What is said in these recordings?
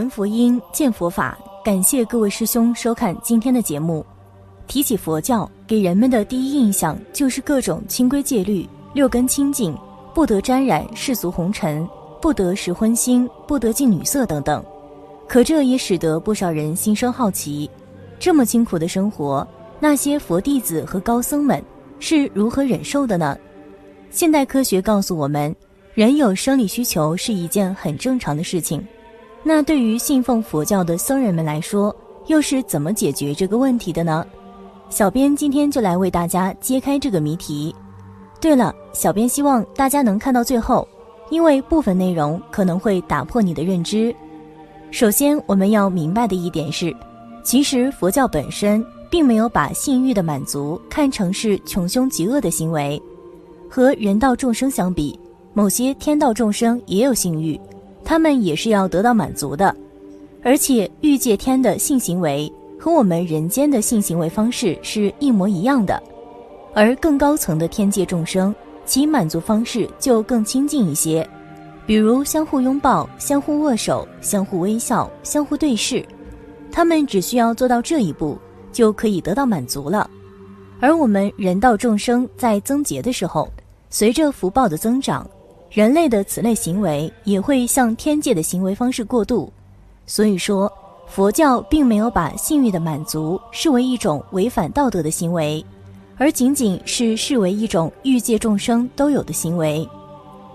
闻佛音，见佛法。感谢各位师兄收看今天的节目。提起佛教，给人们的第一印象就是各种清规戒律、六根清净，不得沾染世俗红尘，不得食荤腥，不得近女色等等。可这也使得不少人心生好奇：这么辛苦的生活，那些佛弟子和高僧们是如何忍受的呢？现代科学告诉我们，人有生理需求是一件很正常的事情。那对于信奉佛教的僧人们来说，又是怎么解决这个问题的呢？小编今天就来为大家揭开这个谜题。对了，小编希望大家能看到最后，因为部分内容可能会打破你的认知。首先，我们要明白的一点是，其实佛教本身并没有把性欲的满足看成是穷凶极恶的行为。和人道众生相比，某些天道众生也有性欲。他们也是要得到满足的，而且欲界天的性行为和我们人间的性行为方式是一模一样的，而更高层的天界众生，其满足方式就更亲近一些，比如相互拥抱、相互握手、相互微笑、相互对视，他们只需要做到这一步，就可以得到满足了。而我们人道众生在增劫的时候，随着福报的增长。人类的此类行为也会向天界的行为方式过渡，所以说佛教并没有把性欲的满足视为一种违反道德的行为，而仅仅是视为一种欲界众生都有的行为。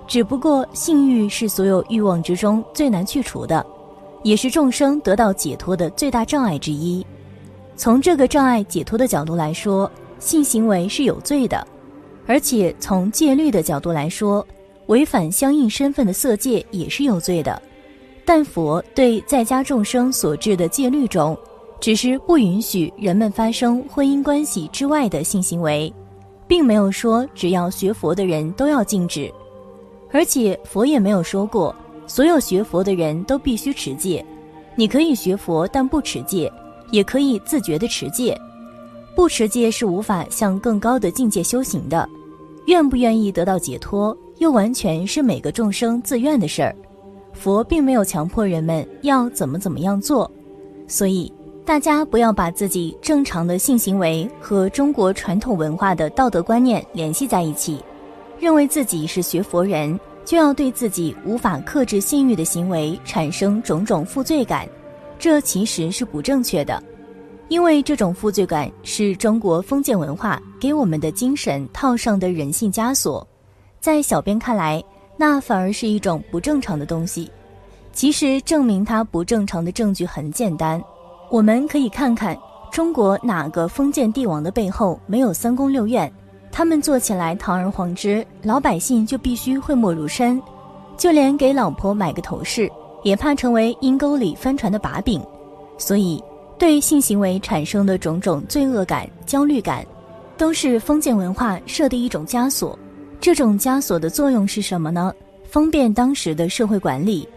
只不过性欲是所有欲望之中最难去除的，也是众生得到解脱的最大障碍之一。从这个障碍解脱的角度来说，性行为是有罪的，而且从戒律的角度来说。违反相应身份的色戒也是有罪的，但佛对在家众生所制的戒律中，只是不允许人们发生婚姻关系之外的性行为，并没有说只要学佛的人都要禁止，而且佛也没有说过所有学佛的人都必须持戒，你可以学佛但不持戒，也可以自觉的持戒，不持戒是无法向更高的境界修行的，愿不愿意得到解脱？又完全是每个众生自愿的事儿，佛并没有强迫人们要怎么怎么样做，所以大家不要把自己正常的性行为和中国传统文化的道德观念联系在一起，认为自己是学佛人就要对自己无法克制性欲的行为产生种种负罪感，这其实是不正确的，因为这种负罪感是中国封建文化给我们的精神套上的人性枷锁。在小编看来，那反而是一种不正常的东西。其实证明它不正常的证据很简单，我们可以看看中国哪个封建帝王的背后没有三宫六院，他们做起来堂而皇之，老百姓就必须讳莫如深。就连给老婆买个头饰，也怕成为阴沟里翻船的把柄。所以，对性行为产生的种种罪恶感、焦虑感，都是封建文化设的一种枷锁。这种枷锁的作用是什么呢？方便当时的社会管理，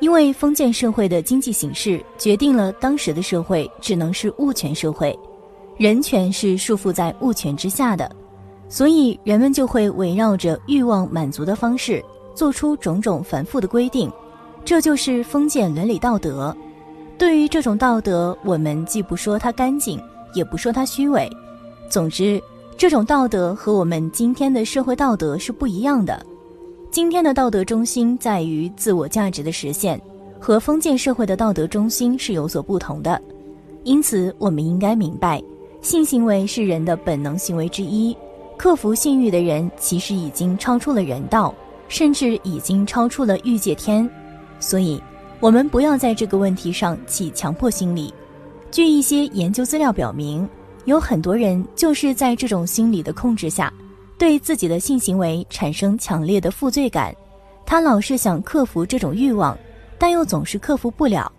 因为封建社会的经济形势决定了当时的社会只能是物权社会，人权是束缚在物权之下的，所以人们就会围绕着欲望满足的方式做出种种繁复的规定，这就是封建伦理道德。对于这种道德，我们既不说它干净，也不说它虚伪，总之。这种道德和我们今天的社会道德是不一样的。今天的道德中心在于自我价值的实现，和封建社会的道德中心是有所不同的。因此，我们应该明白，性行为是人的本能行为之一。克服性欲的人，其实已经超出了人道，甚至已经超出了欲界天。所以，我们不要在这个问题上起强迫心理。据一些研究资料表明。有很多人就是在这种心理的控制下，对自己的性行为产生强烈的负罪感。他老是想克服这种欲望，但又总是克服不了。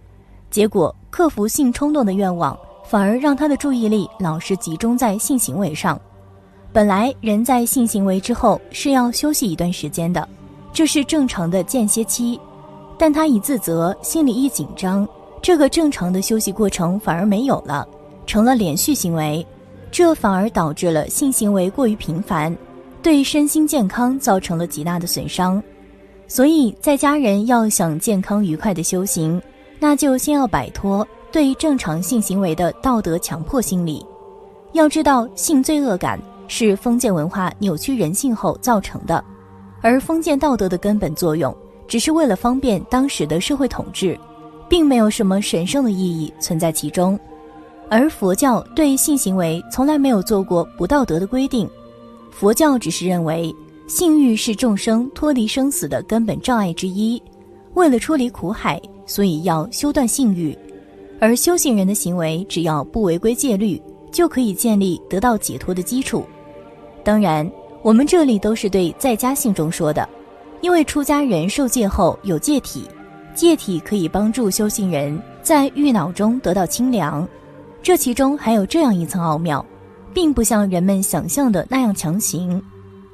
结果，克服性冲动的愿望，反而让他的注意力老是集中在性行为上。本来人在性行为之后是要休息一段时间的，这是正常的间歇期。但他一自责，心里一紧张，这个正常的休息过程反而没有了。成了连续行为，这反而导致了性行为过于频繁，对身心健康造成了极大的损伤。所以，在家人要想健康愉快的修行，那就先要摆脱对正常性行为的道德强迫心理。要知道，性罪恶感是封建文化扭曲人性后造成的，而封建道德的根本作用，只是为了方便当时的社会统治，并没有什么神圣的意义存在其中。而佛教对性行为从来没有做过不道德的规定，佛教只是认为性欲是众生脱离生死的根本障碍之一，为了脱离苦海。所以要修断性欲，而修行人的行为只要不违规戒律，就可以建立得到解脱的基础。当然，我们这里都是对在家性中说的，因为出家人受戒后有戒体，戒体可以帮助修行人在欲恼中得到清凉。这其中还有这样一层奥妙，并不像人们想象的那样强行。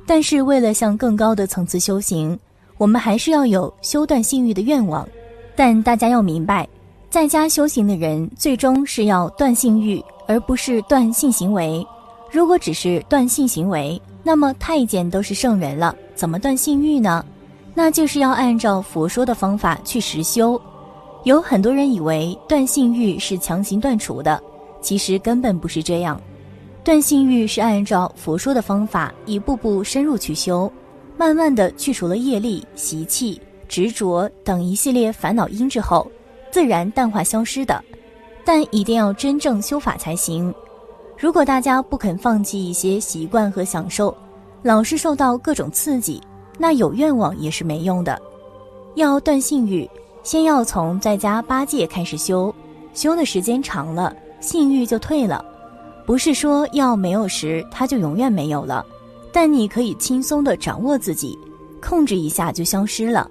但是为了向更高的层次修行，我们还是要有修断性欲的愿望。但大家要明白，在家修行的人最终是要断性欲，而不是断性行为。如果只是断性行为，那么太监都是圣人了，怎么断性欲呢？那就是要按照佛说的方法去实修。有很多人以为断性欲是强行断除的，其实根本不是这样。断性欲是按照佛说的方法，一步步深入去修，慢慢的去除了业力习气。执着等一系列烦恼因之后，自然淡化消失的，但一定要真正修法才行。如果大家不肯放弃一些习惯和享受，老是受到各种刺激，那有愿望也是没用的。要断性欲，先要从在家八戒开始修，修的时间长了，性欲就退了。不是说要没有时它就永远没有了，但你可以轻松的掌握自己，控制一下就消失了。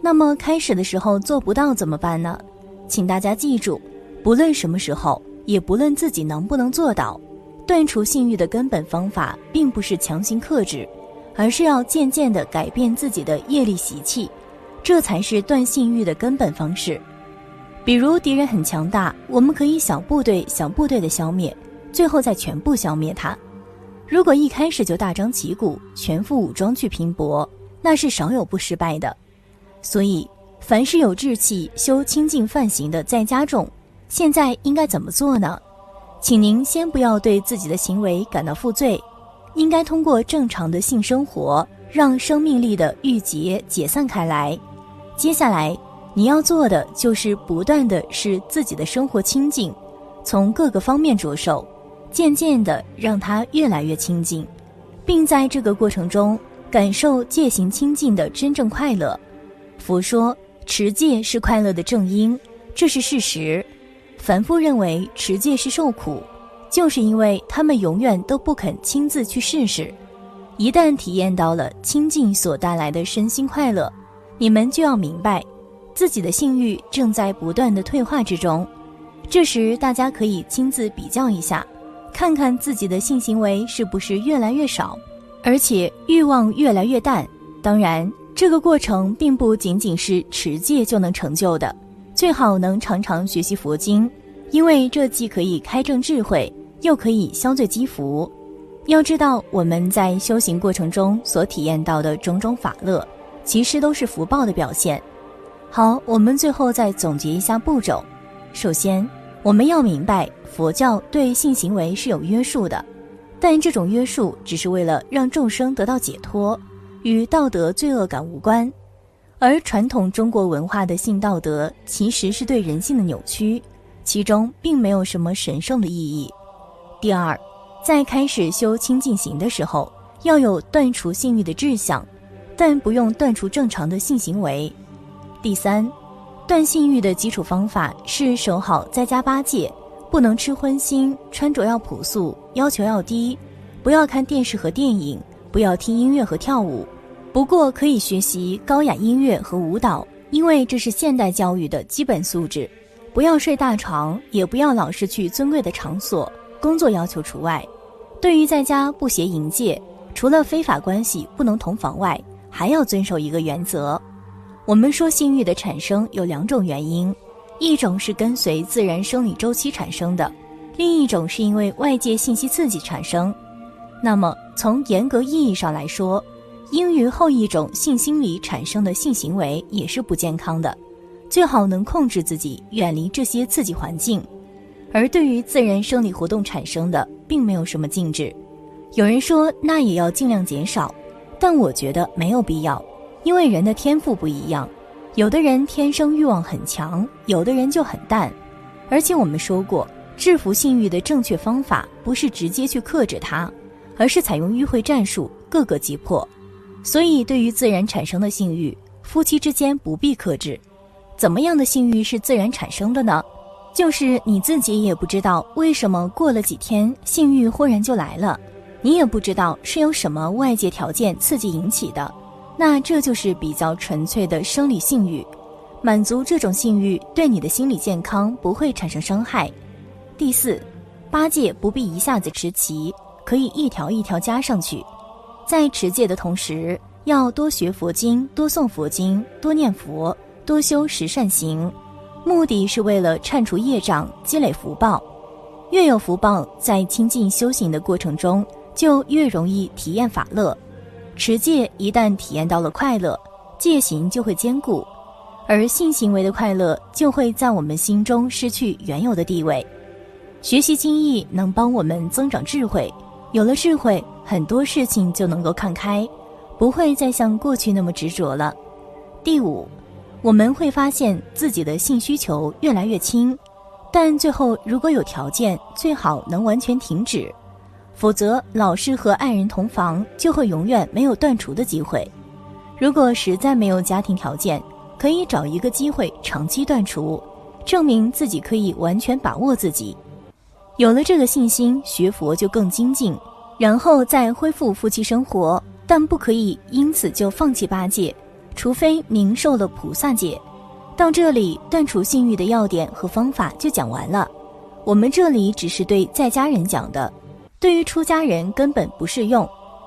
那么开始的时候做不到怎么办呢？请大家记住，不论什么时候，也不论自己能不能做到，断除性欲的根本方法，并不是强行克制，而是要渐渐地改变自己的业力习气，这才是断性欲的根本方式。比如敌人很强大，我们可以小部队小部队的消灭，最后再全部消灭他。如果一开始就大张旗鼓、全副武装去拼搏，那是少有不失败的。所以，凡是有志气修清净梵行的在家众，现在应该怎么做呢？请您先不要对自己的行为感到负罪，应该通过正常的性生活，让生命力的郁结解散开来。接下来，你要做的就是不断的使自己的生活清净，从各个方面着手，渐渐的让它越来越清净，并在这个过程中感受戒行清净的真正快乐。佛说持戒是快乐的正因，这是事实。凡夫认为持戒是受苦，就是因为他们永远都不肯亲自去试试。一旦体验到了清净所带来的身心快乐，你们就要明白，自己的性欲正在不断的退化之中。这时大家可以亲自比较一下，看看自己的性行为是不是越来越少，而且欲望越来越淡。当然。这个过程并不仅仅是持戒就能成就的，最好能常常学习佛经，因为这既可以开正智慧，又可以消罪积福。要知道，我们在修行过程中所体验到的种种法乐，其实都是福报的表现。好，我们最后再总结一下步骤。首先，我们要明白佛教对性行为是有约束的，但这种约束只是为了让众生得到解脱。与道德罪恶感无关，而传统中国文化的性道德其实是对人性的扭曲，其中并没有什么神圣的意义。第二，在开始修清净行的时候，要有断除性欲的志向，但不用断除正常的性行为。第三，断性欲的基础方法是守好在家八戒，不能吃荤腥，穿着要朴素，要求要低，不要看电视和电影，不要听音乐和跳舞。不过可以学习高雅音乐和舞蹈，因为这是现代教育的基本素质。不要睡大床，也不要老是去尊贵的场所，工作要求除外。对于在家不携淫戒，除了非法关系不能同房外，还要遵守一个原则。我们说性欲的产生有两种原因，一种是跟随自然生理周期产生的，另一种是因为外界信息刺激产生。那么从严格意义上来说，因于后一种性心理产生的性行为也是不健康的，最好能控制自己远离这些刺激环境。而对于自然生理活动产生的，并没有什么禁止。有人说那也要尽量减少，但我觉得没有必要，因为人的天赋不一样，有的人天生欲望很强，有的人就很淡。而且我们说过，制服性欲的正确方法不是直接去克制它，而是采用迂回战术，各个击破。所以，对于自然产生的性欲，夫妻之间不必克制。怎么样的性欲是自然产生的呢？就是你自己也不知道为什么过了几天性欲忽然就来了，你也不知道是由什么外界条件刺激引起的，那这就是比较纯粹的生理性欲。满足这种性欲对你的心理健康不会产生伤害。第四，八戒不必一下子持齐，可以一条一条加上去。在持戒的同时，要多学佛经，多诵佛经，多念佛，多修十善行，目的是为了铲除业障，积累福报。越有福报，在亲近修行的过程中，就越容易体验法乐。持戒一旦体验到了快乐，戒行就会坚固，而性行为的快乐就会在我们心中失去原有的地位。学习经义能帮我们增长智慧，有了智慧。很多事情就能够看开，不会再像过去那么执着了。第五，我们会发现自己的性需求越来越轻，但最后如果有条件，最好能完全停止，否则老是和爱人同房，就会永远没有断除的机会。如果实在没有家庭条件，可以找一个机会长期断除，证明自己可以完全把握自己。有了这个信心，学佛就更精进。然后再恢复夫妻生活，但不可以因此就放弃八戒，除非明受了菩萨戒。到这里，断除性欲的要点和方法就讲完了。我们这里只是对在家人讲的，对于出家人根本不适用，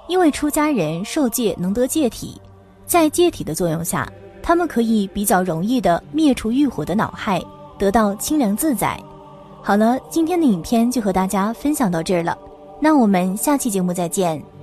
因为出家人受戒能得戒体，在戒体的作用下，他们可以比较容易的灭除欲火的恼害，得到清凉自在。好了，今天的影片就和大家分享到这儿了。那我们下期节目再见。